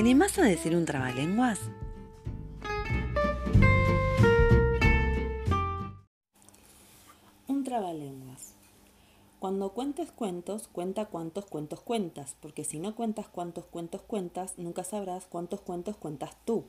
animás a decir un trabalenguas? Un trabalenguas. Cuando cuentes cuentos, cuenta cuántos cuentos cuentas, porque si no cuentas cuántos cuentos cuentas, nunca sabrás cuántos cuentos cuentas tú.